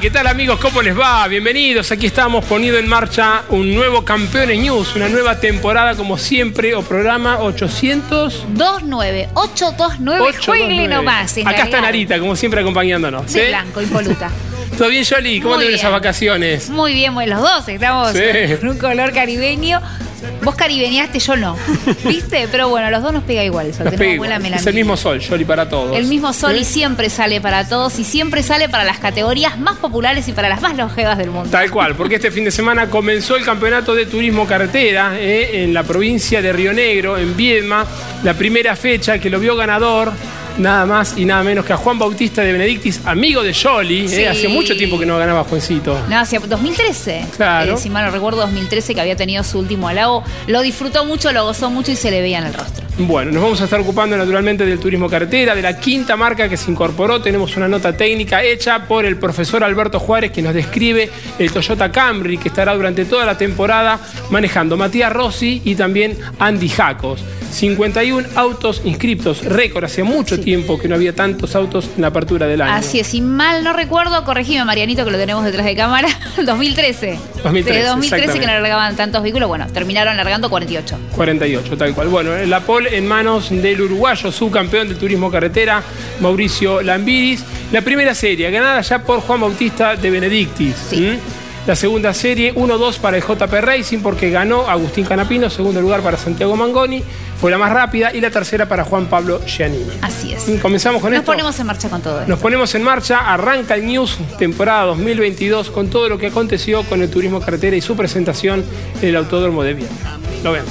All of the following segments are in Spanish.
¿qué tal amigos? ¿Cómo les va? Bienvenidos. Aquí estamos poniendo en marcha un nuevo Campeones News, una nueva temporada como siempre o programa 829. 829, juegle nomás. Acá está Narita, como siempre acompañándonos. De blanco, impoluta. ¿Todo bien, Jolie? ¿Cómo te esas vacaciones? Muy bien, bueno, los dos estamos en un color caribeño. Vos caribeñaste, yo no. ¿Viste? Pero bueno, los dos nos pega igual. Sol. Es el mismo sol, Yoli, para todos. El mismo sol y siempre sale para todos y siempre sale para las categorías más populares y para las más longevas del mundo. Tal cual, porque este fin de semana comenzó el campeonato de turismo carretera eh, en la provincia de Río Negro, en Viedma. La primera fecha que lo vio ganador nada más y nada menos que a Juan Bautista de Benedictis, amigo de Jolly. Eh, hace mucho tiempo que no ganaba Juancito. No, hacia 2013. Claro. Eh, si mal no recuerdo, 2013 que había tenido su último halago. Lo disfrutó mucho, lo gozó mucho y se le veía en el rostro. Bueno, nos vamos a estar ocupando naturalmente del turismo carretera, de la quinta marca que se incorporó. Tenemos una nota técnica hecha por el profesor Alberto Juárez que nos describe el Toyota Camry que estará durante toda la temporada manejando Matías Rossi y también Andy Jacos. 51 autos inscriptos, récord, hace mucho tiempo que no había tantos autos en la apertura del año. Así es, si mal no recuerdo, corregime Marianito que lo tenemos detrás de cámara, 2013. 2013. De 2013 que no largaban tantos vehículos, bueno, terminaron largando 48. 48, tal cual. Bueno, la pole en manos del uruguayo subcampeón del turismo carretera, Mauricio Lambiris. La primera serie, ganada ya por Juan Bautista de Benedictis. Sí. La segunda serie, 1-2 para el JP Racing porque ganó Agustín Canapino, segundo lugar para Santiago Mangoni, fue la más rápida y la tercera para Juan Pablo Giannini. Así es. Comenzamos con esto. Nos ponemos en marcha con todo esto. Nos ponemos en marcha, arranca el News temporada 2022 con todo lo que aconteció con el turismo carretera y su presentación en el Autódromo de Viena. Lo vemos.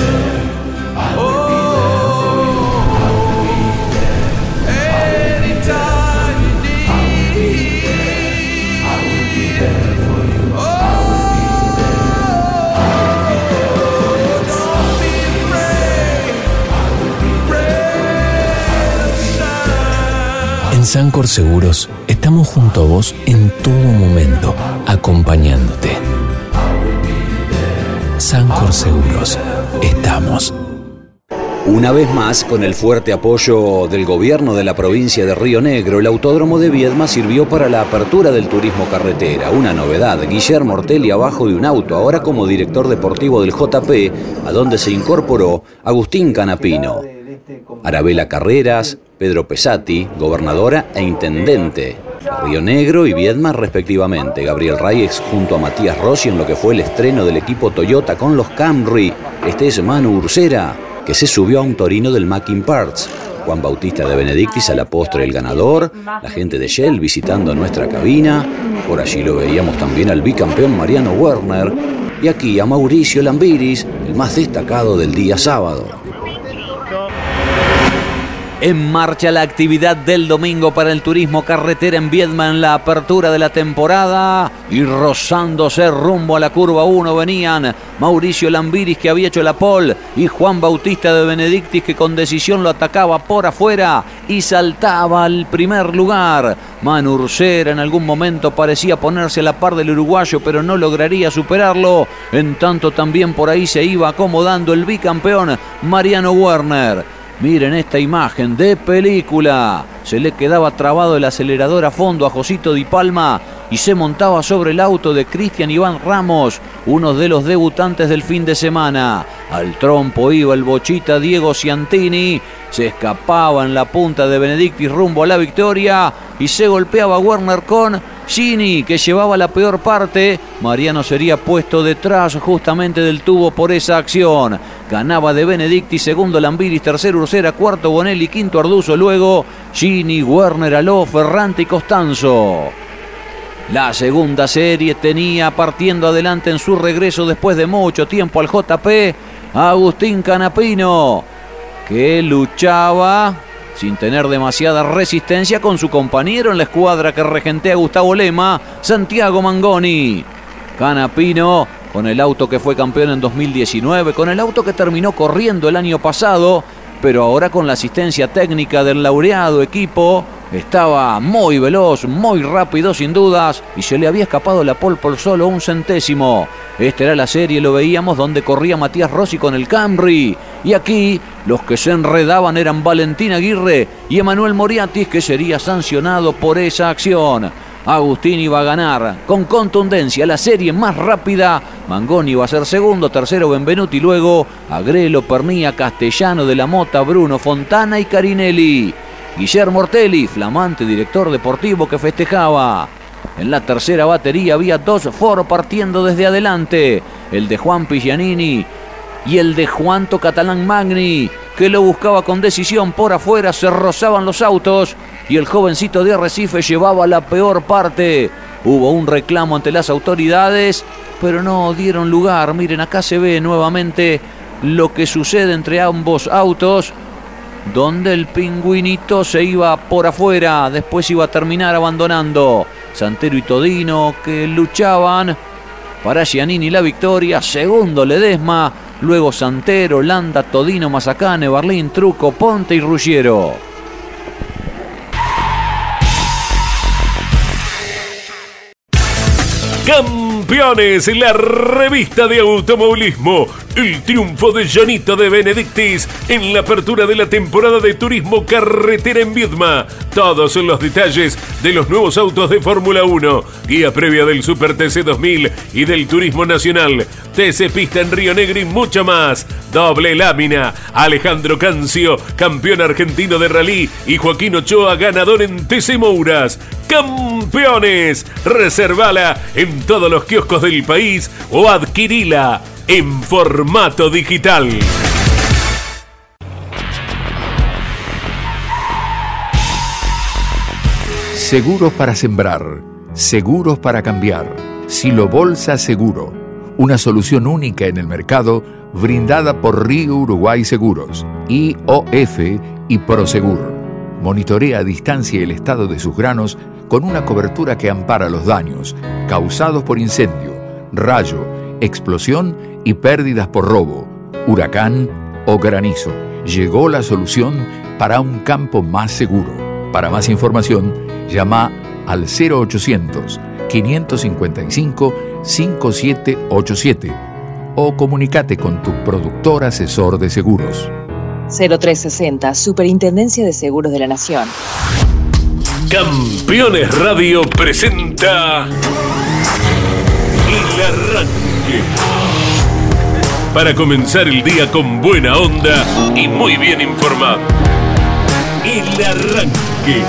Sancor Seguros estamos junto a vos en todo momento, acompañándote. Sancor Seguros, estamos. Una vez más, con el fuerte apoyo del gobierno de la provincia de Río Negro, el autódromo de Viedma sirvió para la apertura del turismo carretera. Una novedad, Guillermo Ortelli abajo de un auto, ahora como director deportivo del JP, a donde se incorporó Agustín Canapino. Arabela Carreras, Pedro Pesati, gobernadora e intendente. Río Negro y Viedma respectivamente. Gabriel Reyes junto a Matías Rossi en lo que fue el estreno del equipo Toyota con los Camry. Este es Manu Ursera, que se subió a un torino del Mackin Parts. Juan Bautista de Benedictis a la postre el ganador, la gente de Shell visitando nuestra cabina, por allí lo veíamos también al bicampeón Mariano Werner, y aquí a Mauricio Lambiris, el más destacado del día sábado. En marcha la actividad del domingo para el turismo carretera en Viedma en la apertura de la temporada y rozándose rumbo a la curva 1 venían Mauricio Lambiris que había hecho la pole y Juan Bautista de Benedictis que con decisión lo atacaba por afuera y saltaba al primer lugar. Manurcera en algún momento parecía ponerse a la par del uruguayo pero no lograría superarlo. En tanto también por ahí se iba acomodando el bicampeón Mariano Werner. Miren esta imagen de película. Se le quedaba trabado el acelerador a fondo a Josito Di Palma y se montaba sobre el auto de Cristian Iván Ramos, uno de los debutantes del fin de semana. Al trompo iba el bochita Diego Ciantini, se escapaba en la punta de Benedicti rumbo a la victoria y se golpeaba Werner con Gini, que llevaba la peor parte. Mariano sería puesto detrás justamente del tubo por esa acción. Ganaba de Benedicti, segundo Lambiris, tercero Ursera, cuarto Bonelli, quinto Arduzo, luego Gini, Werner, Aló, Ferrante y Costanzo. La segunda serie tenía partiendo adelante en su regreso después de mucho tiempo al JP Agustín Canapino, que luchaba sin tener demasiada resistencia con su compañero en la escuadra que regentea Gustavo Lema, Santiago Mangoni. Canapino con el auto que fue campeón en 2019, con el auto que terminó corriendo el año pasado, pero ahora con la asistencia técnica del laureado equipo estaba muy veloz, muy rápido sin dudas y se le había escapado la pole por solo un centésimo. Esta era la serie, lo veíamos, donde corría Matías Rossi con el Camry. Y aquí los que se enredaban eran Valentín Aguirre y Emanuel Moriatis, que sería sancionado por esa acción. Agustín iba a ganar con contundencia la serie más rápida. Mangoni iba a ser segundo, tercero Benvenuti, luego Agrelo, Pernía, Castellano de la Mota, Bruno Fontana y Carinelli. Guillermo Ortelli, flamante director deportivo que festejaba. En la tercera batería había dos foros partiendo desde adelante, el de Juan Pigianini y el de Juanto Catalán Magni, que lo buscaba con decisión por afuera, se rozaban los autos y el jovencito de Arrecife llevaba la peor parte. Hubo un reclamo ante las autoridades, pero no dieron lugar. Miren, acá se ve nuevamente lo que sucede entre ambos autos donde el pingüinito se iba por afuera, después iba a terminar abandonando. Santero y Todino que luchaban para Giannini la victoria, segundo Ledesma, luego Santero, Landa, Todino, Mazacane, Barlín, Truco, Ponte y Ruggiero. Campeones, la revista de automovilismo el triunfo de Janito de Benedictis en la apertura de la temporada de turismo carretera en Viedma. Todos los detalles de los nuevos autos de Fórmula 1, guía previa del Super TC 2000 y del Turismo Nacional, TC Pista en Río Negro y mucho más. Doble lámina, Alejandro Cancio, campeón argentino de rally y Joaquín Ochoa, ganador en TC Mouras. Campeones, reservala en todos los kioscos del país o adquirila en formato digital. Seguros para sembrar, seguros para cambiar, Silo Bolsa Seguro, una solución única en el mercado brindada por Río Uruguay Seguros, IOF y Prosegur. Monitorea a distancia el estado de sus granos con una cobertura que ampara los daños causados por incendio, rayo, explosión y pérdidas por robo, huracán o granizo. Llegó la solución para un campo más seguro. Para más información, llama al 0800 555 5787 o comunícate con tu productor asesor de seguros. 0360, Superintendencia de Seguros de la Nación. Campeones Radio presenta El Arranque. Para comenzar el día con buena onda y muy bien informado. El Arranque.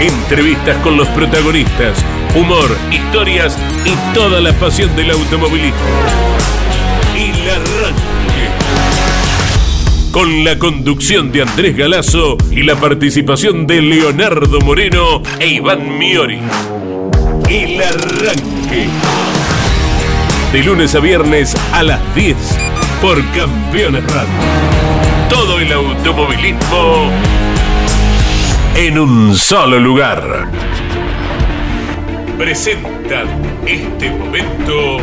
Entrevistas con los protagonistas, humor, historias y toda la pasión del automovilismo. El Arranque. Con la conducción de Andrés Galazo y la participación de Leonardo Moreno e Iván Miori. El Arranque. De lunes a viernes a las 10 por Campeones Radio. Todo el automovilismo en un solo lugar. Presentan este momento.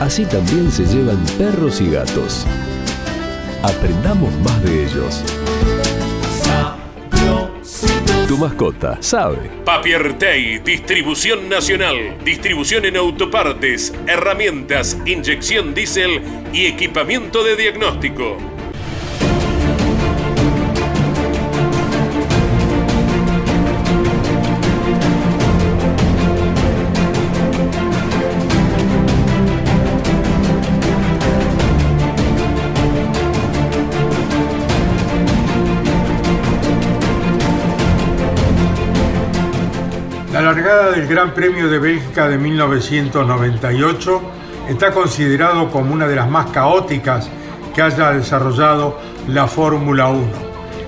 Así también se llevan perros y gatos. Aprendamos más de ellos. Tu mascota sabe. Papiertei, distribución nacional, distribución en autopartes, herramientas, inyección diésel y equipamiento de diagnóstico. Del Gran Premio de Bélgica de 1998 está considerado como una de las más caóticas que haya desarrollado la Fórmula 1.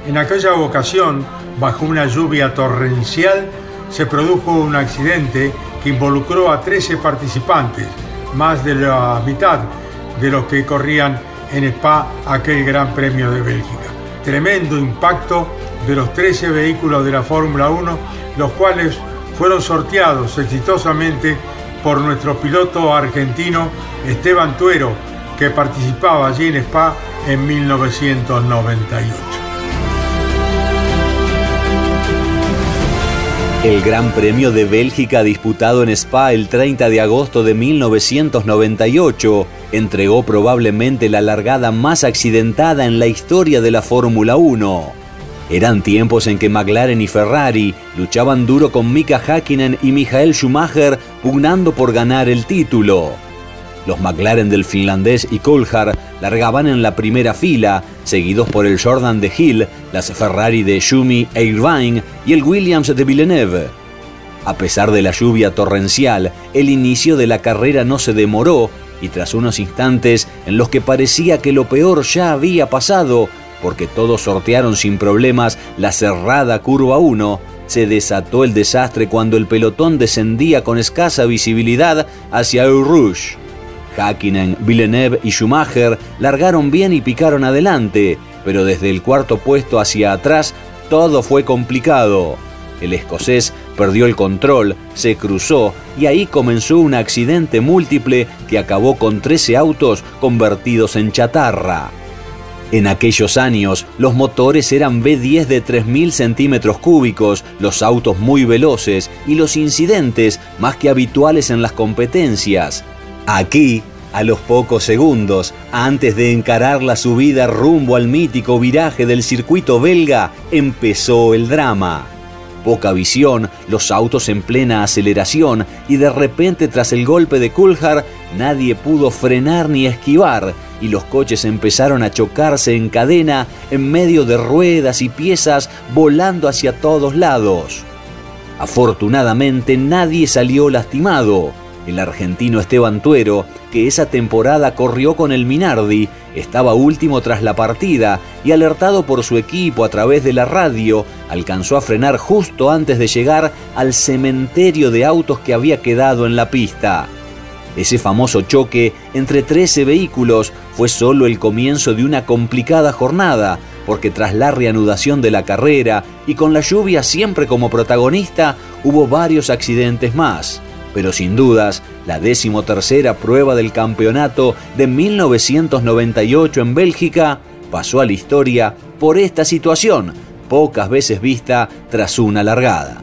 En aquella ocasión, bajo una lluvia torrencial, se produjo un accidente que involucró a 13 participantes, más de la mitad de los que corrían en Spa aquel Gran Premio de Bélgica. Tremendo impacto de los 13 vehículos de la Fórmula 1, los cuales fueron sorteados exitosamente por nuestro piloto argentino Esteban Tuero, que participaba allí en Spa en 1998. El Gran Premio de Bélgica disputado en Spa el 30 de agosto de 1998 entregó probablemente la largada más accidentada en la historia de la Fórmula 1. Eran tiempos en que McLaren y Ferrari luchaban duro con Mika Hakkinen y Michael Schumacher pugnando por ganar el título. Los McLaren del finlandés y Coulthard largaban en la primera fila, seguidos por el Jordan de Hill, las Ferrari de Schumi e Irvine y el Williams de Villeneuve. A pesar de la lluvia torrencial, el inicio de la carrera no se demoró y tras unos instantes en los que parecía que lo peor ya había pasado, porque todos sortearon sin problemas la cerrada curva 1, se desató el desastre cuando el pelotón descendía con escasa visibilidad hacia el Rouge. Hakkinen, Villeneuve y Schumacher largaron bien y picaron adelante, pero desde el cuarto puesto hacia atrás todo fue complicado. El escocés perdió el control, se cruzó y ahí comenzó un accidente múltiple que acabó con 13 autos convertidos en chatarra. En aquellos años, los motores eran B10 de 3.000 centímetros cúbicos, los autos muy veloces y los incidentes más que habituales en las competencias. Aquí, a los pocos segundos, antes de encarar la subida rumbo al mítico viraje del circuito belga, empezó el drama. Poca visión, los autos en plena aceleración y de repente tras el golpe de Coulthard nadie pudo frenar ni esquivar y los coches empezaron a chocarse en cadena en medio de ruedas y piezas volando hacia todos lados. Afortunadamente nadie salió lastimado, el argentino Esteban Tuero, que esa temporada corrió con el Minardi, estaba último tras la partida y alertado por su equipo a través de la radio, alcanzó a frenar justo antes de llegar al cementerio de autos que había quedado en la pista. Ese famoso choque entre 13 vehículos fue solo el comienzo de una complicada jornada, porque tras la reanudación de la carrera y con la lluvia siempre como protagonista, hubo varios accidentes más. Pero sin dudas, la decimotercera prueba del campeonato de 1998 en Bélgica pasó a la historia por esta situación, pocas veces vista tras una largada.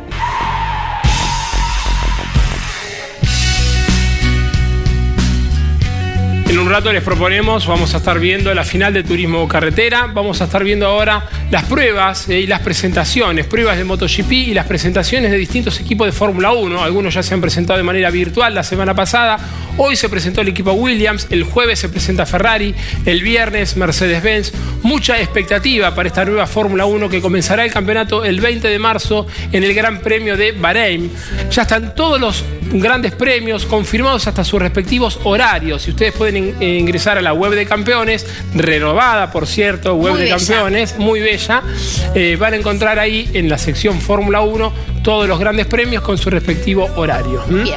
En un rato les proponemos, vamos a estar viendo la final de turismo carretera, vamos a estar viendo ahora las pruebas eh, y las presentaciones, pruebas de MotoGP y las presentaciones de distintos equipos de Fórmula 1. Algunos ya se han presentado de manera virtual la semana pasada, hoy se presentó el equipo Williams, el jueves se presenta Ferrari, el viernes Mercedes-Benz. Mucha expectativa para esta nueva Fórmula 1 que comenzará el campeonato el 20 de marzo en el Gran Premio de Bahrein. Ya están todos los grandes premios confirmados hasta sus respectivos horarios. Y ustedes pueden eh, ingresar a la web de campeones, renovada por cierto, web de campeones, muy bella. Eh, van a encontrar ahí en la sección Fórmula 1 todos los grandes premios con su respectivo horario. Bien.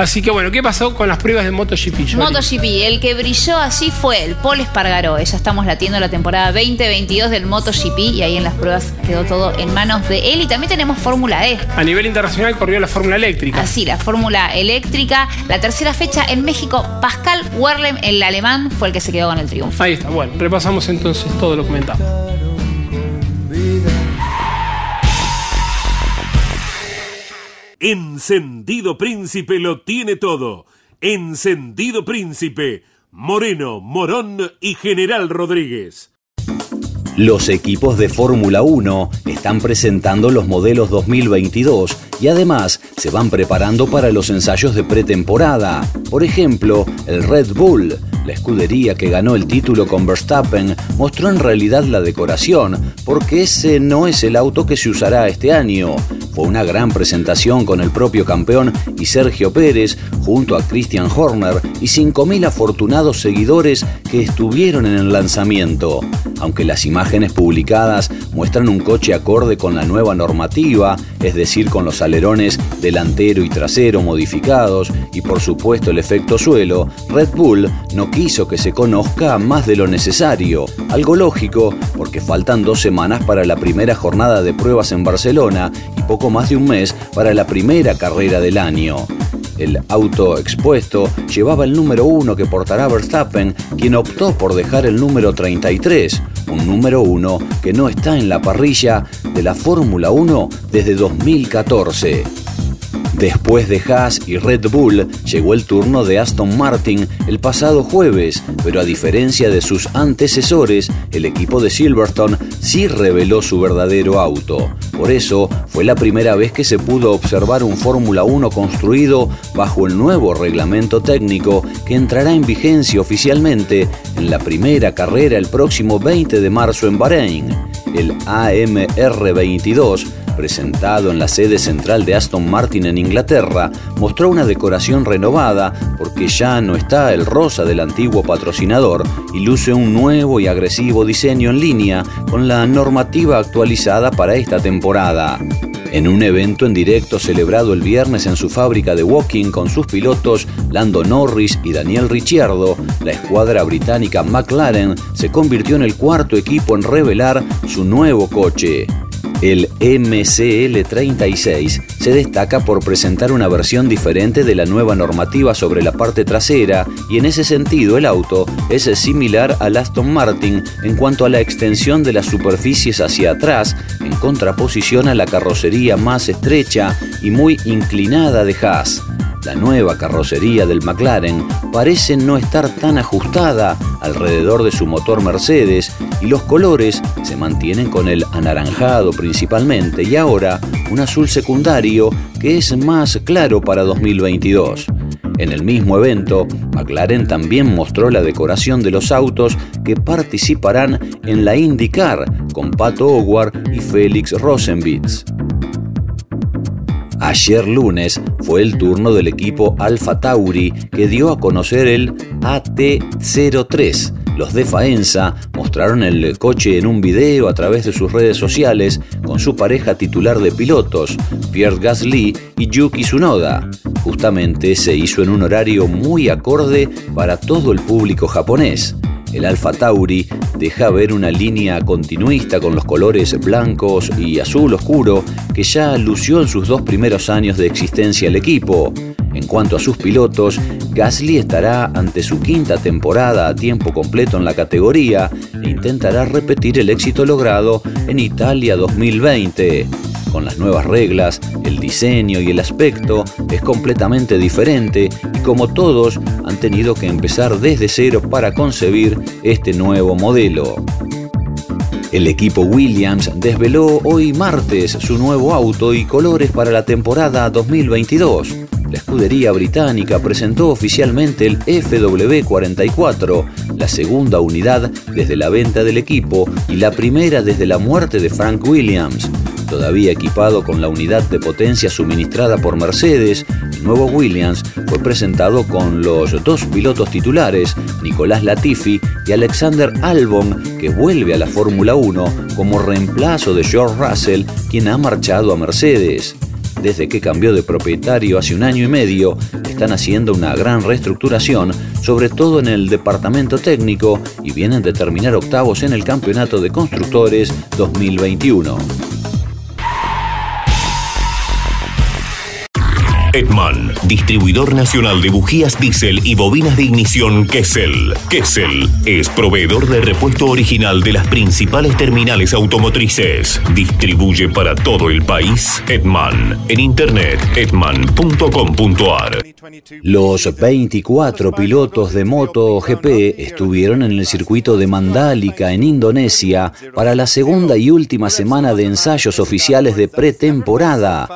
Así que bueno, ¿qué pasó con las pruebas de MotoGP? MotoGP, el que brilló así fue el Paul Espargaró. Ya estamos latiendo la temporada 2022 del MotoGP y ahí en las pruebas quedó todo en manos de él. Y también tenemos Fórmula E. A nivel internacional corrió la Fórmula Eléctrica. Así, la Fórmula Eléctrica. La tercera fecha en México, Pascal Werlem, el alemán, fue el que se quedó con el triunfo. Ahí está, bueno, repasamos entonces todo lo comentado. Encendido Príncipe lo tiene todo. Encendido Príncipe, Moreno, Morón y General Rodríguez. Los equipos de Fórmula 1 están presentando los modelos 2022 y además se van preparando para los ensayos de pretemporada. Por ejemplo, el Red Bull, la escudería que ganó el título con Verstappen, mostró en realidad la decoración, porque ese no es el auto que se usará este año. Una gran presentación con el propio campeón y Sergio Pérez, junto a Christian Horner y 5.000 afortunados seguidores que estuvieron en el lanzamiento. Aunque las imágenes publicadas muestran un coche acorde con la nueva normativa, es decir, con los alerones delantero y trasero modificados y por supuesto el efecto suelo, Red Bull no quiso que se conozca más de lo necesario, algo lógico porque faltan dos semanas para la primera jornada de pruebas en Barcelona y poco más de un mes para la primera carrera del año. El auto expuesto llevaba el número 1 que portará Verstappen, quien optó por dejar el número 33, un número 1 que no está en la parrilla de la Fórmula 1 desde 2014. Después de Haas y Red Bull, llegó el turno de Aston Martin el pasado jueves, pero a diferencia de sus antecesores, el equipo de Silverstone sí reveló su verdadero auto. Por eso, fue la primera vez que se pudo observar un Fórmula 1 construido bajo el nuevo reglamento técnico que entrará en vigencia oficialmente en la primera carrera el próximo 20 de marzo en Bahrein. El AMR 22 presentado en la sede central de Aston Martin en Inglaterra, mostró una decoración renovada porque ya no está el rosa del antiguo patrocinador y luce un nuevo y agresivo diseño en línea con la normativa actualizada para esta temporada. En un evento en directo celebrado el viernes en su fábrica de Walking con sus pilotos Lando Norris y Daniel Ricciardo, la escuadra británica McLaren se convirtió en el cuarto equipo en revelar su nuevo coche. El MCL36 se destaca por presentar una versión diferente de la nueva normativa sobre la parte trasera y en ese sentido el auto es similar al Aston Martin en cuanto a la extensión de las superficies hacia atrás en contraposición a la carrocería más estrecha y muy inclinada de Haas. La nueva carrocería del McLaren parece no estar tan ajustada alrededor de su motor Mercedes y los colores se mantienen con el anaranjado principalmente y ahora un azul secundario que es más claro para 2022. En el mismo evento, McLaren también mostró la decoración de los autos que participarán en la IndyCar con Pato Howard y Félix Rosenbitz. Ayer lunes fue el turno del equipo Alfa Tauri que dio a conocer el AT03. Los de Faenza mostraron el coche en un video a través de sus redes sociales con su pareja titular de pilotos, Pierre Gasly y Yuki Tsunoda. Justamente se hizo en un horario muy acorde para todo el público japonés. El Alfa Tauri deja ver una línea continuista con los colores blancos y azul oscuro que ya lució en sus dos primeros años de existencia el equipo. En cuanto a sus pilotos, Gasly estará ante su quinta temporada a tiempo completo en la categoría e intentará repetir el éxito logrado en Italia 2020. Con las nuevas reglas, el diseño y el aspecto es completamente diferente y como todos han tenido que empezar desde cero para concebir este nuevo modelo. El equipo Williams desveló hoy martes su nuevo auto y colores para la temporada 2022. La escudería británica presentó oficialmente el FW44, la segunda unidad desde la venta del equipo y la primera desde la muerte de Frank Williams. Todavía equipado con la unidad de potencia suministrada por Mercedes, el nuevo Williams fue presentado con los dos pilotos titulares, Nicolás Latifi y Alexander Albon, que vuelve a la Fórmula 1 como reemplazo de George Russell, quien ha marchado a Mercedes. Desde que cambió de propietario hace un año y medio, están haciendo una gran reestructuración, sobre todo en el departamento técnico, y vienen de terminar octavos en el Campeonato de Constructores 2021. Edman, distribuidor nacional de bujías diésel y bobinas de ignición Kessel. Kessel es proveedor de repuesto original de las principales terminales automotrices. Distribuye para todo el país Edman. En internet edman.com.ar. Los 24 pilotos de MotoGP estuvieron en el circuito de Mandalika en Indonesia para la segunda y última semana de ensayos oficiales de pretemporada.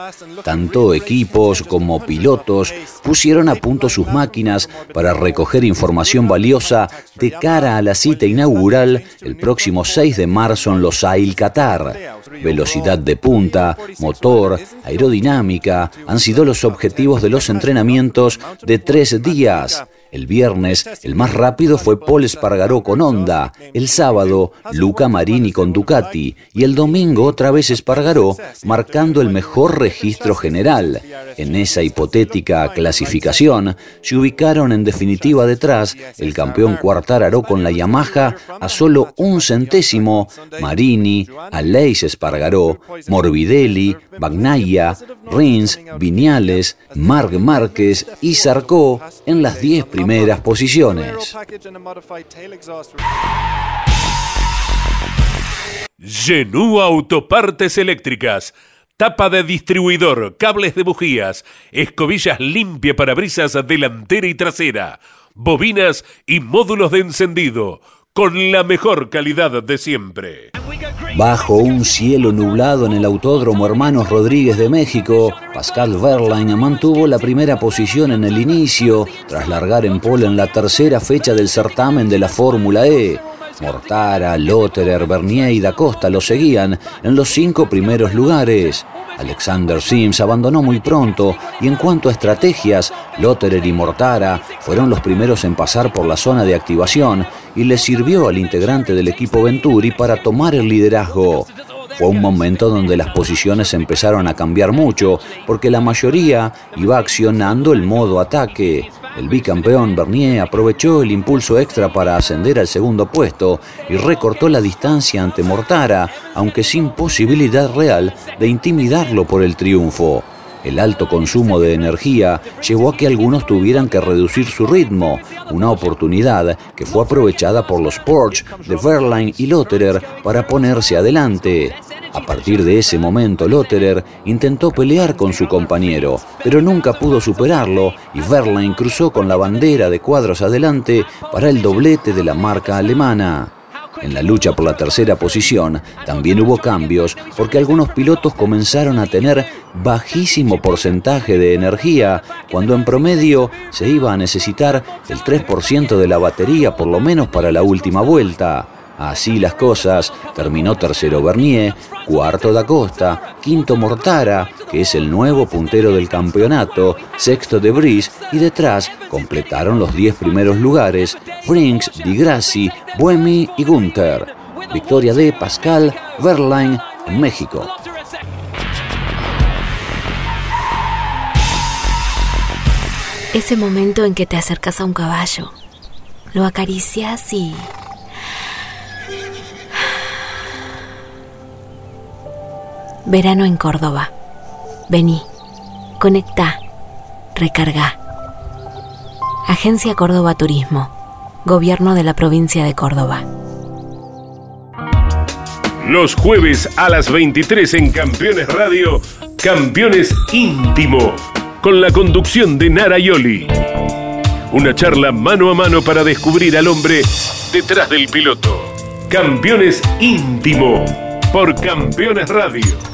Tanto equipos como como pilotos pusieron a punto sus máquinas para recoger información valiosa de cara a la cita inaugural el próximo 6 de marzo en Los Ail, Qatar. Velocidad de punta, motor, aerodinámica han sido los objetivos de los entrenamientos de tres días. El viernes, el más rápido fue Paul Espargaró con Honda. El sábado, Luca Marini con Ducati. Y el domingo, otra vez Espargaró, marcando el mejor registro general. En esa hipotética clasificación, se ubicaron en definitiva detrás el campeón Cuartararo con la Yamaha a solo un centésimo, Marini, Aleix Espargaró, Morbidelli, Bagnaia, Rins, Viñales, Marc Márquez y Sarcó en las 10 primeras posiciones. Genú Autopartes Eléctricas. Tapa de distribuidor, cables de bujías, escobillas limpia para brisas delantera y trasera, bobinas y módulos de encendido, con la mejor calidad de siempre. Bajo un cielo nublado en el Autódromo Hermanos Rodríguez de México, Pascal Verlaine mantuvo la primera posición en el inicio, tras largar en pole en la tercera fecha del certamen de la Fórmula E. Mortara, Lotterer, Bernier y Da Costa lo seguían en los cinco primeros lugares. Alexander Sims abandonó muy pronto y en cuanto a estrategias, Lotterer y Mortara fueron los primeros en pasar por la zona de activación y le sirvió al integrante del equipo Venturi para tomar el liderazgo. Fue un momento donde las posiciones empezaron a cambiar mucho porque la mayoría iba accionando el modo ataque. El bicampeón Bernier aprovechó el impulso extra para ascender al segundo puesto y recortó la distancia ante Mortara, aunque sin posibilidad real de intimidarlo por el triunfo. El alto consumo de energía llevó a que algunos tuvieran que reducir su ritmo, una oportunidad que fue aprovechada por los Porsche de Verline y Lotterer para ponerse adelante. A partir de ese momento, Lotterer intentó pelear con su compañero, pero nunca pudo superarlo y Verlaine cruzó con la bandera de cuadros adelante para el doblete de la marca alemana. En la lucha por la tercera posición también hubo cambios porque algunos pilotos comenzaron a tener bajísimo porcentaje de energía cuando en promedio se iba a necesitar el 3% de la batería por lo menos para la última vuelta. Así las cosas, terminó tercero Bernier, cuarto Da Costa, quinto Mortara, que es el nuevo puntero del campeonato, sexto De Bris y detrás completaron los 10 primeros lugares Frinks, Di Grassi, Buemi y Gunther. Victoria de Pascal Verlaine en México. Ese momento en que te acercas a un caballo, lo acaricias y Verano en Córdoba. Vení, conecta, recarga. Agencia Córdoba Turismo, Gobierno de la Provincia de Córdoba. Los jueves a las 23 en Campeones Radio, Campeones Íntimo, con la conducción de Nara Yoli. Una charla mano a mano para descubrir al hombre detrás del piloto. Campeones Íntimo, por Campeones Radio.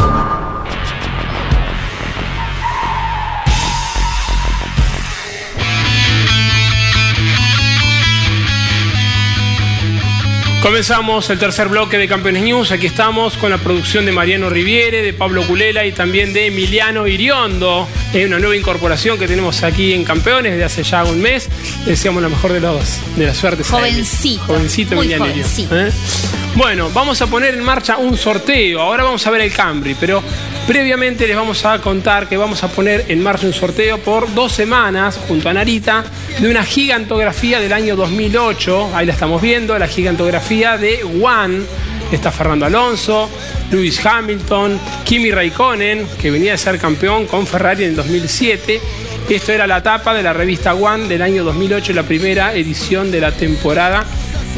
Comenzamos el tercer bloque de Campeones News. Aquí estamos con la producción de Mariano Riviere, de Pablo Culela y también de Emiliano Iriondo. Es una nueva incorporación que tenemos aquí en Campeones desde hace ya un mes. Deseamos lo mejor de, los, de la suerte. Jovencito. Jovencito muy Emiliano jovencito. ¿eh? Bueno, vamos a poner en marcha un sorteo. Ahora vamos a ver el Camry, pero previamente les vamos a contar que vamos a poner en marcha un sorteo por dos semanas junto a Narita de una gigantografía del año 2008. Ahí la estamos viendo, la gigantografía de One. Está Fernando Alonso, Lewis Hamilton, Kimi Raikkonen, que venía de ser campeón con Ferrari en el 2007. Esto era la tapa de la revista One del año 2008, la primera edición de la temporada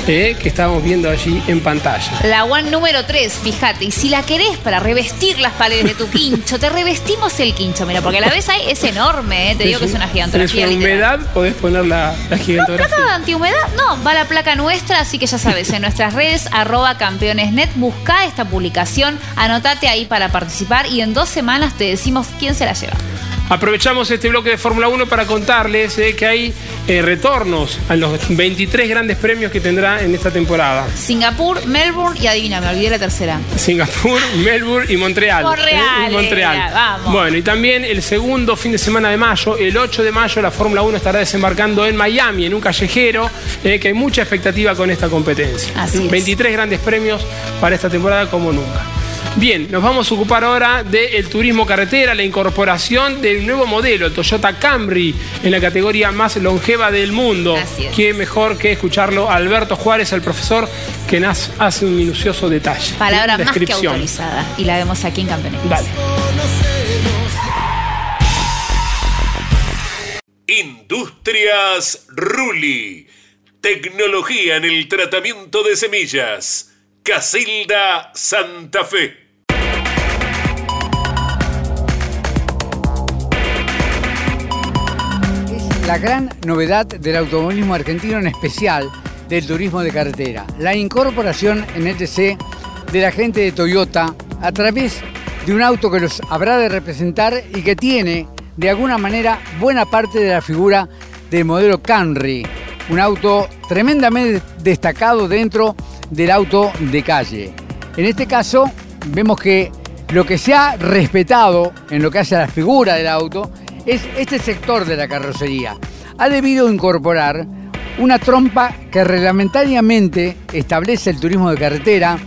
eh, que estábamos viendo allí en pantalla. La One número 3, fíjate, y si la querés para revestir las paredes de tu quincho, te revestimos el quincho, mira, porque a la vez hay, es enorme, eh, te digo que es una gigantografía ¿Tenés literal. humedad? Podés poner la, la No, gigantografía. placa de antihumedad, no, va la placa nuestra, así que ya sabes, en nuestras redes, arroba campeonesnet, busca esta publicación, anotate ahí para participar y en dos semanas te decimos quién se la lleva. Aprovechamos este bloque de Fórmula 1 para contarles eh, que hay eh, retornos a los 23 grandes premios que tendrá en esta temporada. Singapur, Melbourne y adivina, me olvidé la tercera. Singapur, Melbourne y Montreal. Montreal. Y Montreal. vamos. Bueno, y también el segundo fin de semana de mayo, el 8 de mayo, la Fórmula 1 estará desembarcando en Miami, en un callejero, eh, que hay mucha expectativa con esta competencia. Así es. 23 grandes premios para esta temporada como nunca. Bien, nos vamos a ocupar ahora del turismo carretera, la incorporación del nuevo modelo, el Toyota Camry, en la categoría más longeva del mundo. Así es. Qué mejor que escucharlo a Alberto Juárez, el profesor, que nos hace un minucioso detalle. Palabra más que autorizada. Y la vemos aquí en Campeones. Dale. Industrias Ruli. Tecnología en el tratamiento de semillas. Casilda Santa Fe. La gran novedad del automovilismo argentino, en especial del turismo de carretera, la incorporación en ETC de la gente de Toyota a través de un auto que los habrá de representar y que tiene de alguna manera buena parte de la figura del modelo Camry, un auto tremendamente destacado dentro del auto de calle. En este caso vemos que lo que se ha respetado en lo que hace a la figura del auto es este sector de la carrocería. Ha debido incorporar una trompa que reglamentariamente establece el turismo de carretera,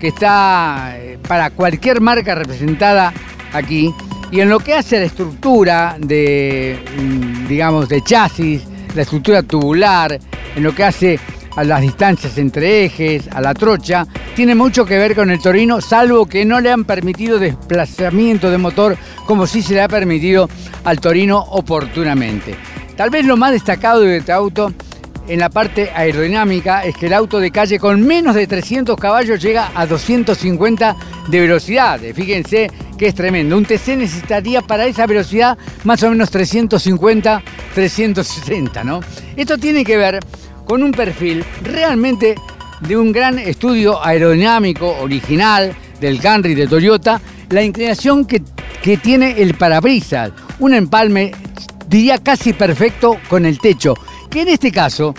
que está eh, para cualquier marca representada aquí, y en lo que hace a la estructura de, mm, digamos, de chasis, la estructura tubular, en lo que hace a las distancias entre ejes, a la trocha, tiene mucho que ver con el Torino, salvo que no le han permitido desplazamiento de motor como sí se le ha permitido al Torino oportunamente. Tal vez lo más destacado de este auto en la parte aerodinámica es que el auto de calle con menos de 300 caballos llega a 250 de velocidad. Fíjense que es tremendo. Un TC necesitaría para esa velocidad más o menos 350, 360, ¿no? Esto tiene que ver con un perfil realmente de un gran estudio aerodinámico original del Camry de Toyota, la inclinación que, que tiene el parabrisas, un empalme diría casi perfecto con el techo, que en este caso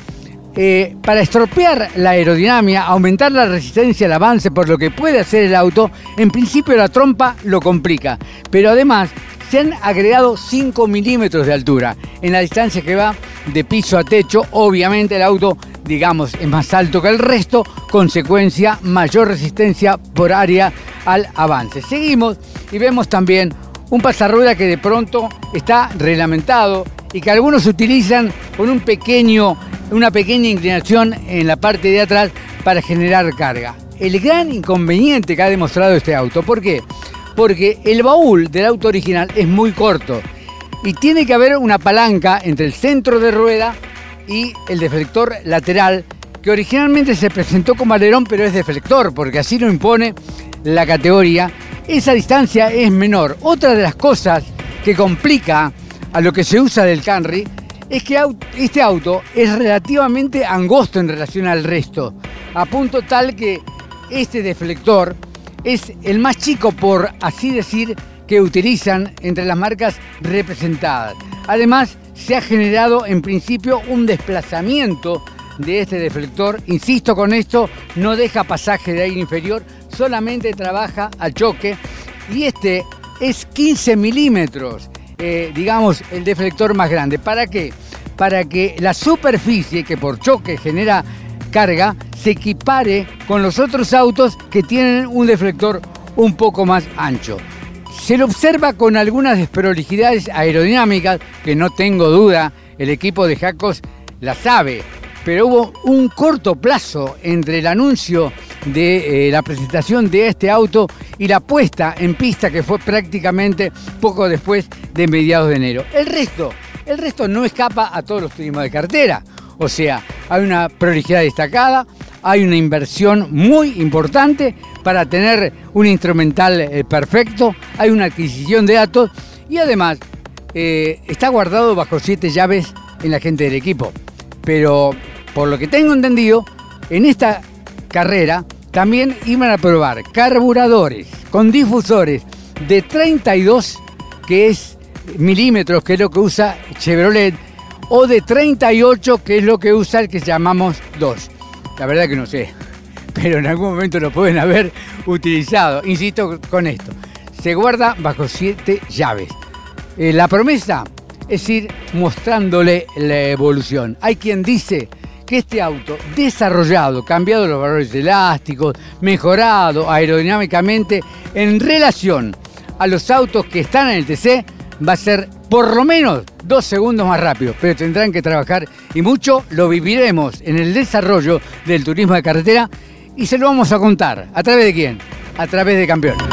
eh, para estropear la aerodinámica, aumentar la resistencia al avance por lo que puede hacer el auto, en principio la trompa lo complica, pero además se han agregado 5 milímetros de altura en la distancia que va de piso a techo. Obviamente el auto, digamos, es más alto que el resto, consecuencia, mayor resistencia por área al avance. Seguimos y vemos también un pasarrueda que de pronto está reglamentado y que algunos utilizan con un pequeño una pequeña inclinación en la parte de atrás para generar carga. El gran inconveniente que ha demostrado este auto, ¿por qué? Porque el baúl del auto original es muy corto y tiene que haber una palanca entre el centro de rueda y el deflector lateral que originalmente se presentó como alerón pero es deflector porque así lo impone la categoría. Esa distancia es menor. Otra de las cosas que complica a lo que se usa del Camry es que este auto es relativamente angosto en relación al resto, a punto tal que este deflector es el más chico, por así decir, que utilizan entre las marcas representadas. Además, se ha generado en principio un desplazamiento de este deflector. Insisto con esto, no deja pasaje de aire inferior, solamente trabaja a choque y este es 15 milímetros eh, digamos, el deflector más grande. ¿Para qué? Para que la superficie que por choque genera carga se equipare con los otros autos que tienen un deflector un poco más ancho. Se lo observa con algunas desprolijidades aerodinámicas que no tengo duda el equipo de Jacos la sabe, pero hubo un corto plazo entre el anuncio de eh, la presentación de este auto y la puesta en pista que fue prácticamente poco después de mediados de enero. El resto, el resto no escapa a todos los turismos de cartera. O sea, hay una prolijidad destacada, hay una inversión muy importante para tener un instrumental eh, perfecto, hay una adquisición de datos y además eh, está guardado bajo siete llaves en la gente del equipo. Pero por lo que tengo entendido, en esta carrera también iban a probar carburadores con difusores de 32, que es milímetros, que es lo que usa Chevrolet, o de 38, que es lo que usa el que llamamos 2. La verdad que no sé, pero en algún momento lo pueden haber utilizado. Insisto con esto, se guarda bajo siete llaves. Eh, la promesa es ir mostrándole la evolución. Hay quien dice que este auto desarrollado, cambiado los valores elásticos, mejorado aerodinámicamente en relación a los autos que están en el TC, va a ser por lo menos dos segundos más rápido, pero tendrán que trabajar y mucho lo viviremos en el desarrollo del turismo de carretera y se lo vamos a contar. ¿A través de quién? A través de campeones.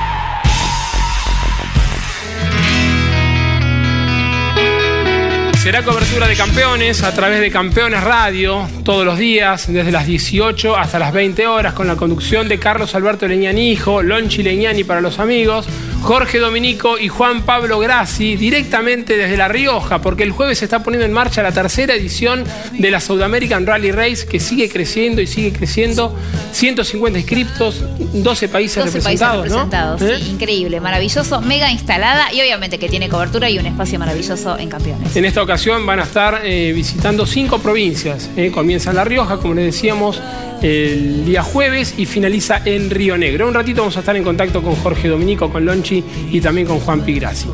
Será cobertura de campeones a través de Campeones Radio todos los días, desde las 18 hasta las 20 horas, con la conducción de Carlos Alberto Leñani Hijo, Lonchi Leñani para los amigos, Jorge Dominico y Juan Pablo Grassi, directamente desde La Rioja, porque el jueves se está poniendo en marcha la tercera edición de la South American Rally Race, que sigue creciendo y sigue creciendo. 150 inscriptos, 12 países 12 representados. países representados, ¿Eh? sí, increíble, maravilloso, mega instalada y obviamente que tiene cobertura y un espacio maravilloso en campeones. En esta ocasión van a estar eh, visitando cinco provincias. eh. Comienza en La Rioja, como les decíamos, el día jueves y finaliza en Río Negro. Un ratito vamos a estar en contacto con Jorge Dominico, con Lonchi y también con Juan Pigrassi.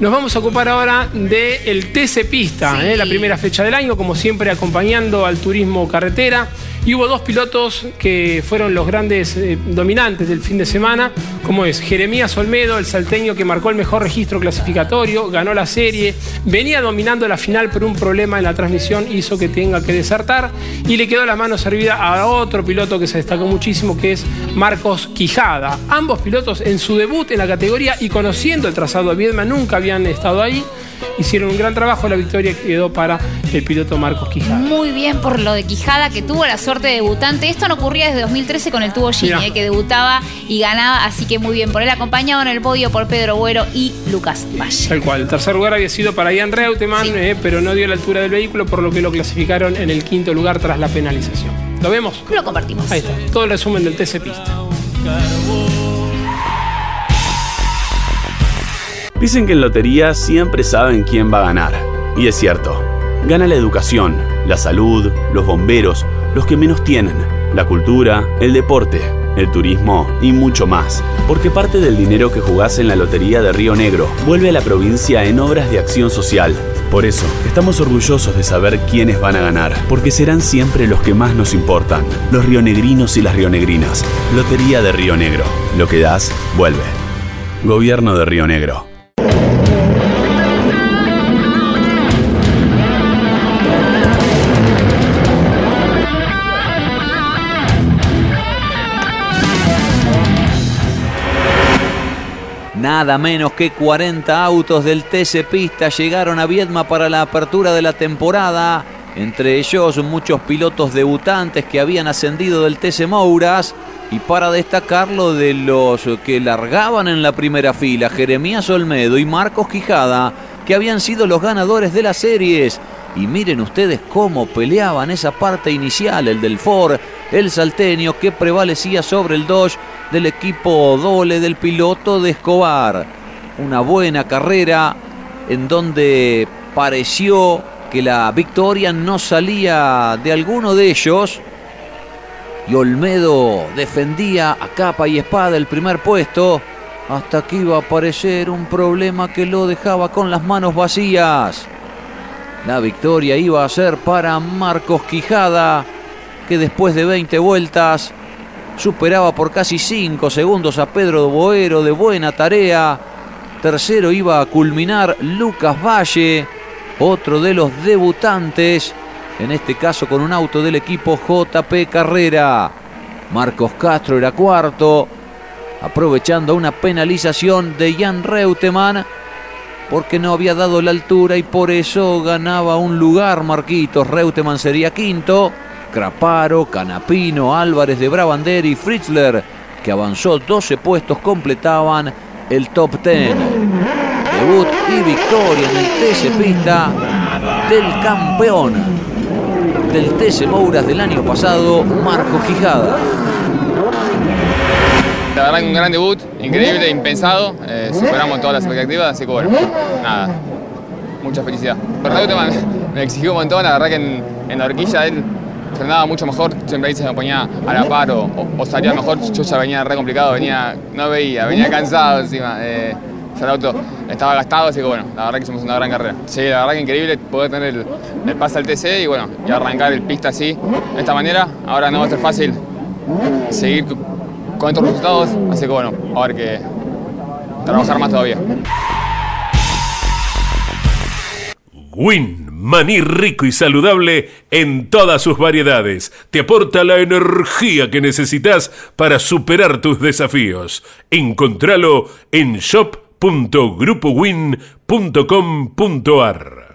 Nos vamos a ocupar ahora del TC Pista, eh, la primera fecha del año, como siempre acompañando al turismo carretera. Y hubo dos pilotos que fueron los grandes eh, dominantes del fin de semana, como es Jeremías Olmedo, el salteño que marcó el mejor registro clasificatorio, ganó la serie, venía dominando la final, pero un problema en la transmisión hizo que tenga que desertar y le quedó la mano servida a otro piloto que se destacó muchísimo, que es Marcos Quijada. Ambos pilotos en su debut en la categoría y conociendo el trazado de Viedma nunca habían estado ahí hicieron un gran trabajo, la victoria quedó para el piloto Marcos Quijada. Muy bien por lo de Quijada, que tuvo la suerte de debutante. Esto no ocurría desde 2013 con el tubo Gini, eh, que debutaba y ganaba, así que muy bien por él, acompañado en el podio por Pedro Güero y Lucas Valle. Tal cual, el tercer lugar había sido para Ian Reutemann, eh, pero no dio la altura del vehículo, por lo que lo clasificaron en el quinto lugar tras la penalización. ¿Lo vemos? Lo compartimos. Ahí está, todo el resumen del TC Pista. Dicen que en lotería siempre saben quién va a ganar. Y es cierto. Gana la educación, la salud, los bomberos, los que menos tienen, la cultura, el deporte, el turismo y mucho más. Porque parte del dinero que jugás en la Lotería de Río Negro vuelve a la provincia en obras de acción social. Por eso, estamos orgullosos de saber quiénes van a ganar, porque serán siempre los que más nos importan, los rionegrinos y las rionegrinas. Lotería de Río Negro. Lo que das, vuelve. Gobierno de Río Negro. Nada menos que 40 autos del TC Pista llegaron a Viedma para la apertura de la temporada. Entre ellos muchos pilotos debutantes que habían ascendido del TC Mouras. Y para destacarlo de los que largaban en la primera fila, Jeremías Olmedo y Marcos Quijada, que habían sido los ganadores de las series. Y miren ustedes cómo peleaban esa parte inicial, el del Ford, el salteño que prevalecía sobre el Dodge del equipo doble del piloto de Escobar. Una buena carrera en donde pareció que la victoria no salía de alguno de ellos. Y Olmedo defendía a capa y espada el primer puesto hasta que iba a aparecer un problema que lo dejaba con las manos vacías. La victoria iba a ser para Marcos Quijada, que después de 20 vueltas superaba por casi 5 segundos a Pedro Boero de buena tarea. Tercero iba a culminar Lucas Valle, otro de los debutantes, en este caso con un auto del equipo JP Carrera. Marcos Castro era cuarto, aprovechando una penalización de Jan Reutemann porque no había dado la altura y por eso ganaba un lugar Marquitos. Reutemann sería quinto. Craparo, Canapino, Álvarez de Brabander y Fritzler, que avanzó 12 puestos, completaban el top 10. Debut y victoria en el TC Pista del campeón del TC Mouras del año pasado, Marco Quijada. La verdad que un gran debut, increíble, impensado, eh, superamos todas las expectativas, así que bueno, nada, mucha felicidad. Me exigió un montón, la verdad que en, en la horquilla él frenaba mucho mejor, siempre ahí se me ponía a la par o, o, salía mejor, yo ya venía re complicado, venía, no veía, venía cansado encima. Eh, el auto estaba gastado, así que bueno, la verdad que hicimos una gran carrera. Sí, la verdad que increíble poder tener el, el pase al TC y bueno, y arrancar el pista así, de esta manera. Ahora no va a ser fácil seguir con estos resultados, así que bueno, va a haber que trabajar más todavía. Win, maní rico y saludable en todas sus variedades. Te aporta la energía que necesitas para superar tus desafíos. Encontralo en shop.grupowin.com.ar.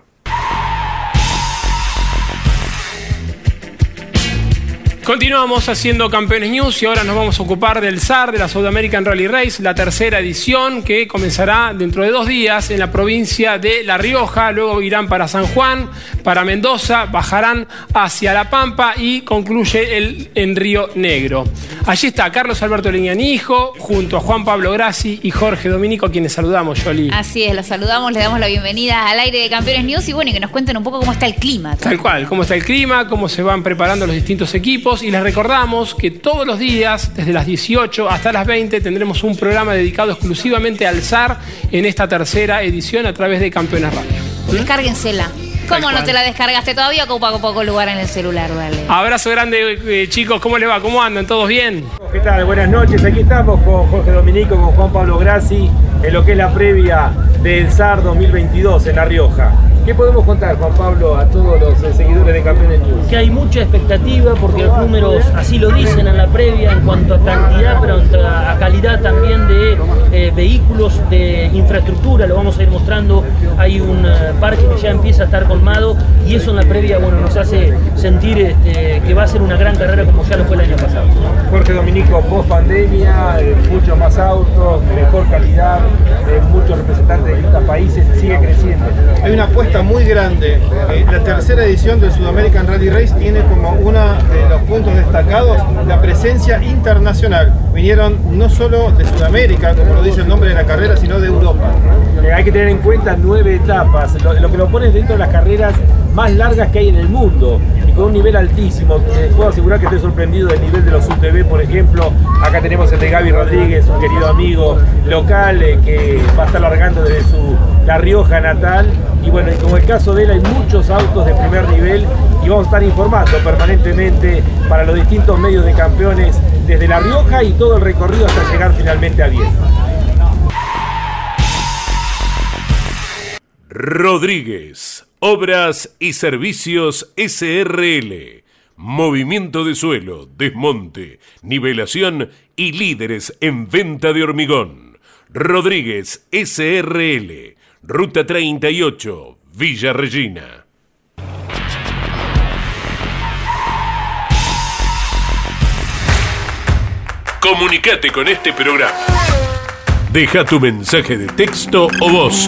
Continuamos haciendo Campeones News y ahora nos vamos a ocupar del SAR, de la South American Rally Race, la tercera edición que comenzará dentro de dos días en la provincia de La Rioja, luego irán para San Juan, para Mendoza, bajarán hacia La Pampa y concluye el, en Río Negro. Allí está Carlos Alberto Leñanijo, junto a Juan Pablo Grassi y Jorge Dominico, a quienes saludamos, Jolie. Así es, los saludamos, le damos la bienvenida al aire de Campeones News y bueno, y que nos cuenten un poco cómo está el clima. Tal cual, cómo está el clima, cómo se van preparando los distintos equipos y les recordamos que todos los días, desde las 18 hasta las 20, tendremos un programa dedicado exclusivamente al SAR en esta tercera edición a través de Campeones Radio. Descárguensela. ¿Cómo no te la descargaste? Todavía ocupa poco lugar en el celular, vale. Abrazo grande, eh, chicos. ¿Cómo les va? ¿Cómo andan? ¿Todos bien? ¿Qué tal? Buenas noches. Aquí estamos con Jorge Dominico, con Juan Pablo Grassi, en lo que es la previa del SAR 2022 en La Rioja. ¿Qué podemos contar, Juan Pablo, a todos los eh, seguidores de Campeones News? que hay mucha expectativa porque los números así lo dicen en la previa en cuanto a cantidad, pero en cuanto a calidad también de eh, vehículos, de infraestructura, lo vamos a ir mostrando. Hay un eh, parque que ya empieza a estar colmado y eso en la previa bueno, nos hace sentir este, que va a ser una gran carrera como ya lo fue el año pasado. Jorge Dominico, post pandemia, eh, muchos más autos, mejor calidad, eh, muchos representantes de distintos países, sigue creciendo. Hay una apuesta muy grande. Eh, la tercera edición del Sudamerican Rally Race tiene como uno de los puntos destacados la presencia internacional. Vinieron no solo de Sudamérica, como lo dice el nombre de la carrera, sino de Europa. Eh, hay que tener en cuenta nueve etapas, lo, lo que lo pone dentro de las carreras más largas que hay en el mundo y con un nivel altísimo. Eh, puedo asegurar que estoy sorprendido del nivel de los UTV, por ejemplo. Acá tenemos el de Gaby Rodríguez, un querido amigo local eh, que va a estar largando desde su La Rioja natal. Y bueno, como el caso de él, hay muchos autos de primer nivel y vamos a estar informando permanentemente para los distintos medios de campeones desde La Rioja y todo el recorrido hasta llegar finalmente a Viena. Rodríguez, Obras y Servicios SRL. Movimiento de suelo, desmonte, nivelación y líderes en venta de hormigón. Rodríguez SRL. Ruta 38, Villa Regina. Comunicate con este programa. Deja tu mensaje de texto o voz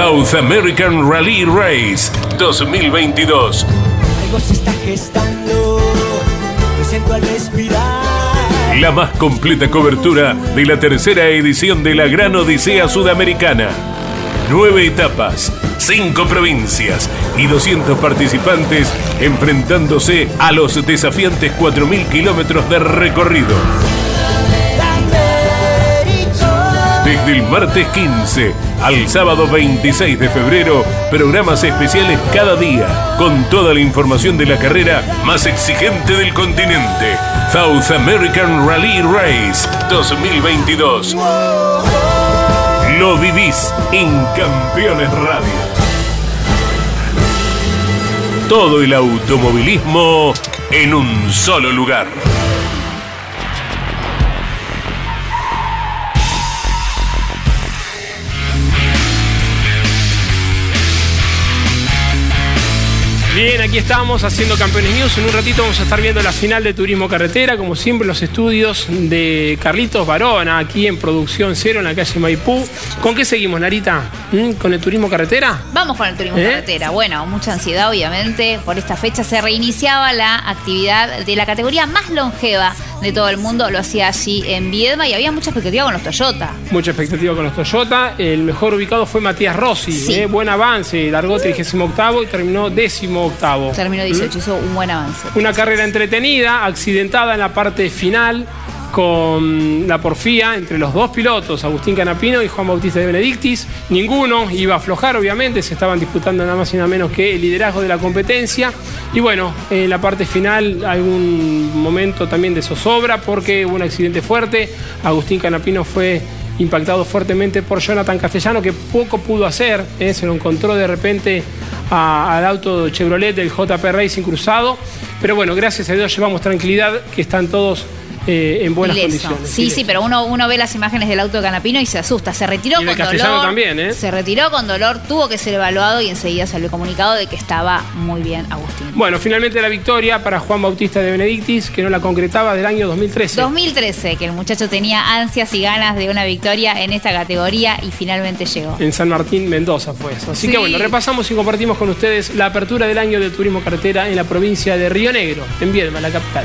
South American Rally Race 2022. Algo se está gestando, siento al respirar. La más completa cobertura de la tercera edición de la Gran Odisea Sudamericana. Nueve etapas, cinco provincias y 200 participantes enfrentándose a los desafiantes 4.000 kilómetros de recorrido. Desde el martes 15 al sábado 26 de febrero, programas especiales cada día, con toda la información de la carrera más exigente del continente. South American Rally Race 2022. Lo vivís en Campeones Radio. Todo el automovilismo en un solo lugar. Bien, aquí estamos haciendo Campeones News. En un ratito vamos a estar viendo la final de Turismo Carretera, como siempre, los estudios de Carlitos Barona, aquí en Producción Cero, en la calle Maipú. ¿Con qué seguimos, Narita? ¿Mm? ¿Con el Turismo Carretera? Vamos con el turismo ¿Eh? carretera. Bueno, mucha ansiedad, obviamente. Por esta fecha se reiniciaba la actividad de la categoría más longeva de todo el mundo. Lo hacía allí en Viedma y había mucha expectativa con los Toyota. Mucha expectativa con los Toyota. El mejor ubicado fue Matías Rossi. Sí. ¿eh? Buen avance. Largó 38 y terminó 18 octavo. Terminó 18, hizo un buen avance. Una carrera entretenida, accidentada en la parte final, con la porfía entre los dos pilotos, Agustín Canapino y Juan Bautista de Benedictis. Ninguno iba a aflojar, obviamente, se estaban disputando nada más y nada menos que el liderazgo de la competencia. Y bueno, en la parte final un momento también de zozobra porque hubo un accidente fuerte. Agustín Canapino fue impactado fuertemente por Jonathan Castellano, que poco pudo hacer, ¿eh? se lo encontró de repente al auto Chevrolet del JP Racing cruzado. Pero bueno, gracias a Dios llevamos tranquilidad, que están todos eh, en buenas Ileso. condiciones. Sí, sí, pero uno, uno ve las imágenes del auto de Canapino y se asusta. Se retiró Y de con dolor. también, ¿eh? Se retiró con dolor, tuvo que ser evaluado y enseguida salió comunicado de que estaba muy bien Agustín. Bueno, finalmente la victoria para Juan Bautista de Benedictis, que no la concretaba del año 2013. 2013, que el muchacho tenía ansias y ganas de una victoria en esta categoría y finalmente llegó. En San Martín, Mendoza fue eso. Así Sí. que bueno, repasamos y compartimos con ustedes la apertura del año del turismo carretera en la provincia de Río Negro, en Viedma, la capital.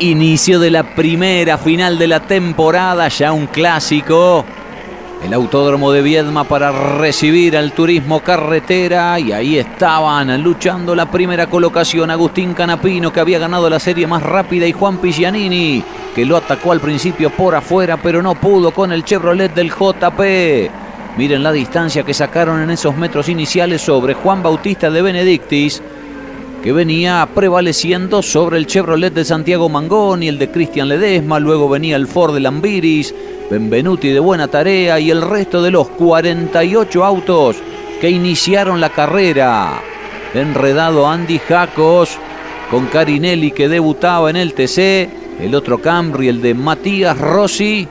Inicio de la primera final de la temporada, ya un clásico. El Autódromo de Viedma para recibir al turismo carretera y ahí estaban luchando la primera colocación Agustín Canapino que había ganado la serie más rápida y Juan Pigianini que lo atacó al principio por afuera pero no pudo con el Chevrolet del JP. Miren la distancia que sacaron en esos metros iniciales sobre Juan Bautista de Benedictis que venía prevaleciendo sobre el Chevrolet de Santiago Mangón y el de Cristian Ledesma, luego venía el Ford de Lambiris, Benvenuti de Buena Tarea y el resto de los 48 autos que iniciaron la carrera. Enredado Andy Jacos con Carinelli que debutaba en el TC, el otro Camry, el de Matías Rossi,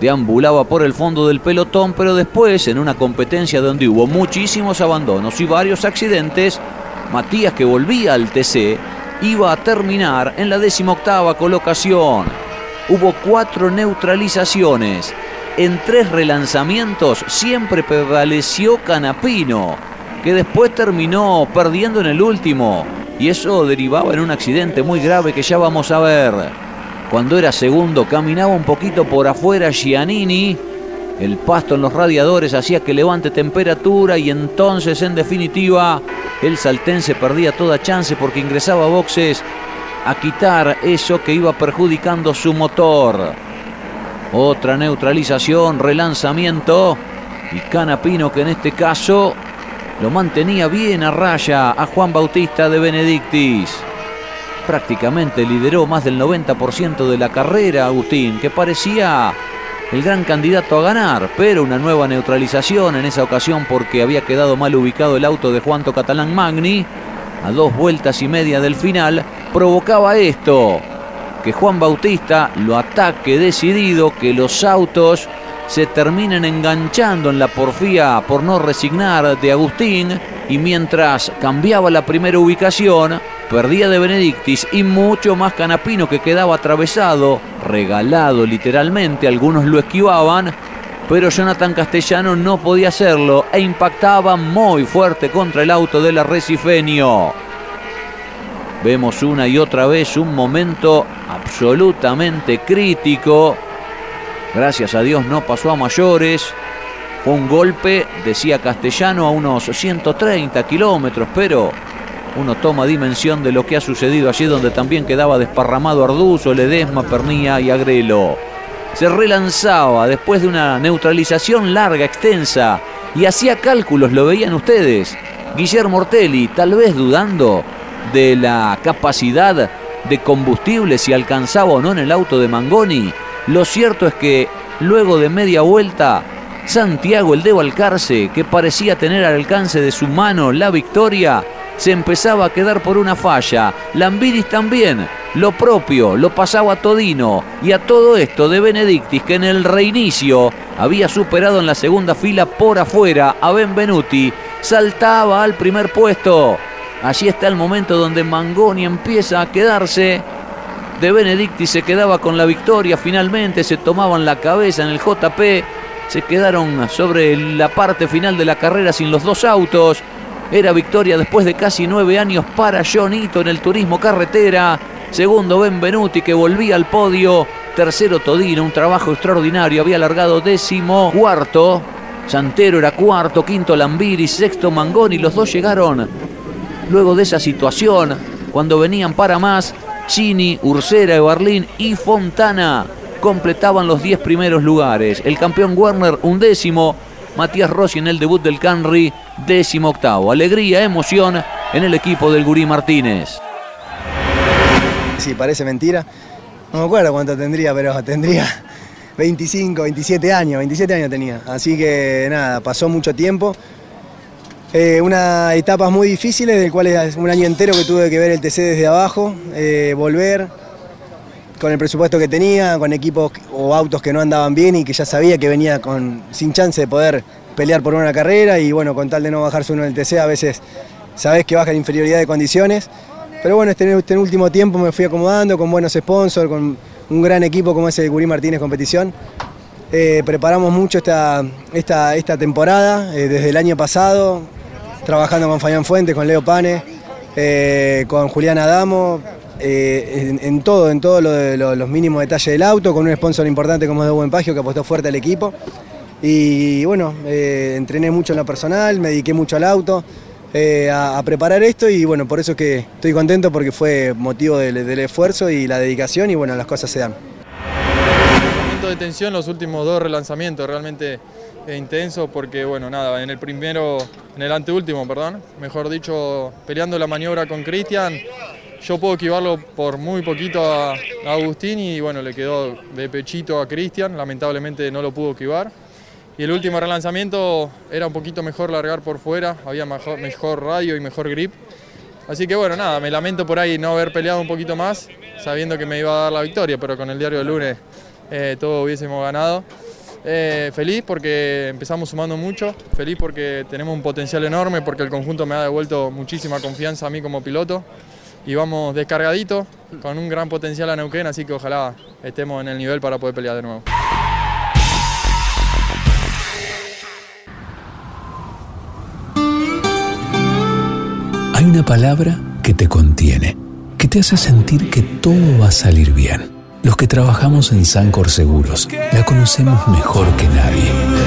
deambulaba por el fondo del pelotón, pero después en una competencia donde hubo muchísimos abandonos y varios accidentes, Matías que volvía al TC iba a terminar en la decimoctava colocación. Hubo cuatro neutralizaciones. En tres relanzamientos siempre prevaleció Canapino, que después terminó perdiendo en el último. Y eso derivaba en un accidente muy grave que ya vamos a ver. Cuando era segundo caminaba un poquito por afuera Giannini. El pasto en los radiadores hacía que levante temperatura y entonces en definitiva el saltense perdía toda chance porque ingresaba a boxes a quitar eso que iba perjudicando su motor. Otra neutralización, relanzamiento y Canapino que en este caso lo mantenía bien a raya a Juan Bautista de Benedictis. Prácticamente lideró más del 90% de la carrera Agustín, que parecía el gran candidato a ganar, pero una nueva neutralización en esa ocasión porque había quedado mal ubicado el auto de Juanto Catalán Magni, a dos vueltas y media del final, provocaba esto, que Juan Bautista lo ataque decidido, que los autos se terminen enganchando en la porfía por no resignar de Agustín y mientras cambiaba la primera ubicación, perdía de Benedictis y mucho más Canapino que quedaba atravesado, regalado literalmente, algunos lo esquivaban, pero Jonathan Castellano no podía hacerlo e impactaba muy fuerte contra el auto del arrecifeño. Vemos una y otra vez un momento absolutamente crítico. Gracias a Dios no pasó a mayores. Fue un golpe, decía Castellano, a unos 130 kilómetros, pero uno toma dimensión de lo que ha sucedido allí donde también quedaba desparramado Arduzo, Ledesma, Pernía y Agrelo. Se relanzaba después de una neutralización larga, extensa, y hacía cálculos, lo veían ustedes. Guillermo Ortelli, tal vez dudando de la capacidad de combustible, si alcanzaba o no en el auto de Mangoni. Lo cierto es que luego de media vuelta, Santiago el de Balcarce, que parecía tener al alcance de su mano la victoria, se empezaba a quedar por una falla. Lambiris también, lo propio, lo pasaba a Todino. Y a todo esto de Benedictis, que en el reinicio había superado en la segunda fila por afuera a Benvenuti, saltaba al primer puesto. Allí está el momento donde Mangoni empieza a quedarse. De Benedictis se quedaba con la victoria, finalmente se tomaban la cabeza en el JP, se quedaron sobre la parte final de la carrera sin los dos autos. Era victoria después de casi nueve años para Jonito en el turismo carretera. Segundo Benvenuti que volvía al podio. Tercero Todino, un trabajo extraordinario. Había largado décimo. Cuarto, Santero era cuarto. Quinto Lambiri, sexto Mangoni. Los dos llegaron luego de esa situación, cuando venían para más, Chini, Ursera, Ebarlín y Fontana completaban los 10 primeros lugares. El campeón Werner, un décimo. Matías Rossi en el debut del Canry, décimo octavo. Alegría, emoción en el equipo del Gurí Martínez. Sí, parece mentira. No me acuerdo cuánto tendría, pero tendría 25, 27 años, 27 años tenía. Así que nada, pasó mucho tiempo. Eh, unas etapas muy difíciles, del cual es un año entero que tuve que ver el TC desde abajo, eh, volver con el presupuesto que tenía, con equipos o autos que no andaban bien y que ya sabía que venía con, sin chance de poder pelear por una carrera y bueno, con tal de no bajarse uno en el TC a veces sabés que baja en inferioridad de condiciones. Pero bueno, este, este último tiempo me fui acomodando con buenos sponsors, con un gran equipo como es el Gurí Martínez Competición. Eh, preparamos mucho esta, esta, esta temporada, eh, desde el año pasado, trabajando con Fabián Fuentes, con Leo Pane, eh, con Julián Adamo, en, en, todo, en todos lo los mínimos detalles del auto, con un sponsor importante como es de Buen Pagio que apostó fuerte al equipo. Y bueno, entrené mucho en lo personal, me dediqué mucho al auto. Eh, a, preparar esto y bueno, por eso es que estoy contento porque fue motivo del, del, esfuerzo y la dedicación y bueno, las cosas se dan. Momento de tensión los últimos dos relanzamientos, realmente eh, intenso porque bueno, nada, en el primero, en el anteúltimo, perdón, mejor dicho, peleando la maniobra con Cristian, yo puedo esquivarlo por muy poquito a, a Agustín y bueno, le quedó de pechito a Cristian, lamentablemente no lo pudo esquivar. Y el último relanzamiento era un poquito mejor largar por fuera, había mejor, radio y mejor grip. Así que bueno, nada, me lamento por ahí no haber peleado un poquito más, sabiendo que me iba a dar la victoria, pero con el diario del lunes eh, todo hubiésemos ganado. Eh, feliz porque empezamos sumando mucho, feliz porque tenemos un potencial enorme, porque el conjunto me ha devuelto muchísima confianza a mí como piloto y vamos descargadito, con un gran potencial a Neuquén, así que ojalá estemos en el nivel para poder pelear de nuevo. Hay una palabra que te contiene, que te hace sentir que todo va a salir bien. Los que trabajamos en Sancor Seguros la conocemos mejor que nadie.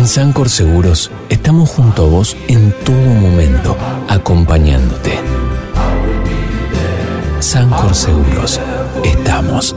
En Sancor Seguros estamos junto a vos en todo momento, acompañándote. Sancor Seguros, estamos.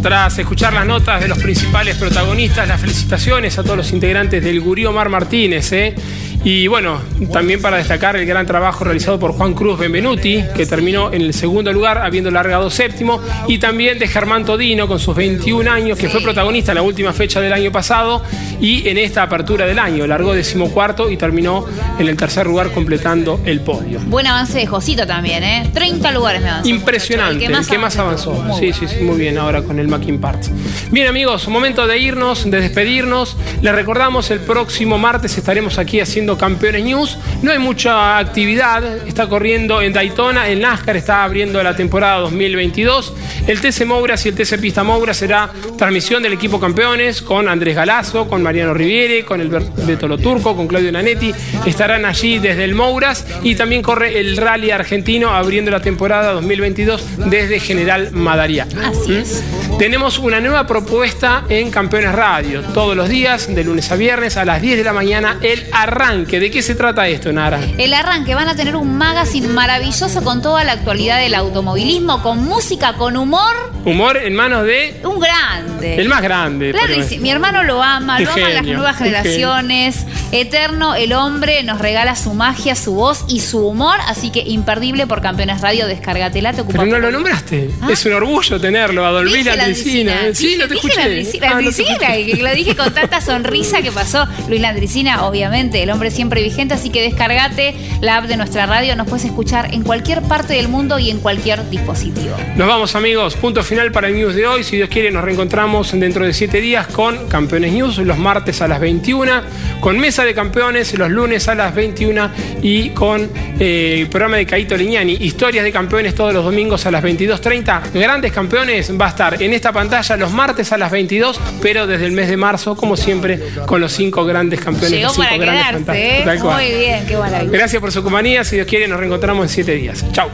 Tras escuchar las notas de los principales protagonistas, las felicitaciones a todos los integrantes del Gurío Mar Martínez. ¿eh? Y bueno, también para destacar el gran trabajo realizado por Juan Cruz Benvenuti, que terminó en el segundo lugar, habiendo largado séptimo, y también de Germán Todino, con sus 21 años, que fue protagonista en la última fecha del año pasado y en esta apertura del año. Largó decimocuarto y terminó en el tercer lugar, completando el podio. Buen avance de Josito también, ¿eh? 30 lugares me avanzó. Impresionante, el que más, avanzó. Sí, sí, sí, muy bien ahora con el Mackin Parts. Bien, amigos, momento de irnos, de despedirnos. Les recordamos, el próximo martes estaremos aquí haciendo Campeones News. No hay mucha actividad, está corriendo en Daytona, el NASCAR está abriendo la temporada 2022. El TC Mouras y el TC Pista Moura será transmisión del equipo campeones con Andrés Galazo, con Mariano Riviere, con el Beto Loturco, con Claudio Nanetti. Estarán allí desde el Mouras y también corre el Rally Argentino abriendo la temporada 2022 desde General Madariá. Así es. Tenemos una nueva propuesta en Campeones Radio. Todos los días, de lunes a viernes, a las 10 de la mañana, el arranque. ¿De qué se trata esto, Nara? El arranque. Van a tener un magazine maravilloso con toda la actualidad del automovilismo, con música, con humor. Humor en manos de. Un grande. El más grande. Claro, mi hermano lo ama, lo aman las nuevas generaciones. Eterno, el hombre nos regala su magia, su voz y su humor. Así que imperdible por Campeones Radio, descárgatela, te Pero no lo nombraste. Es un orgullo tenerlo, a Don Luis Dije Landricina. Landricina. Sí, no te Dije escuché. Landrici- Ah, no te que lo dije con tanta sonrisa que pasó. Luis Landricina, obviamente, el hombre siempre, siempre vigente. Así que descargate la app de nuestra radio. Nos puedes escuchar en cualquier parte del mundo y en cualquier dispositivo. Nos vamos amigos, punto final para el news de hoy. Si Dios quiere nos reencontramos dentro de siete días con Campeones News los martes a las 21, con Mesa de Campeones los lunes a las 21 y con eh, el programa de Caito Liñani, Historias de Campeones todos los domingos a las 22.30. Grandes Campeones va a estar en esta pantalla los martes a las 22, pero desde el mes de marzo, como siempre, con los cinco grandes campeones. Llegó los cinco para grandes. ¿Eh? Tal cual. Muy bien, qué maravilla. Gracias por su compañía. Si Dios quiere, nos reencontramos en siete días. Chau.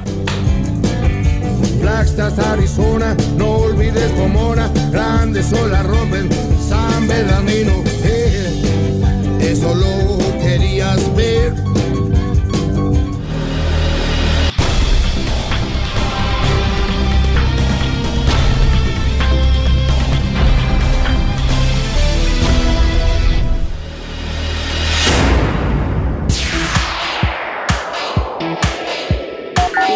Flagstaff, Arizona, no olvides Pomona, grandes olas rompen San Bernardino, eh, eso lo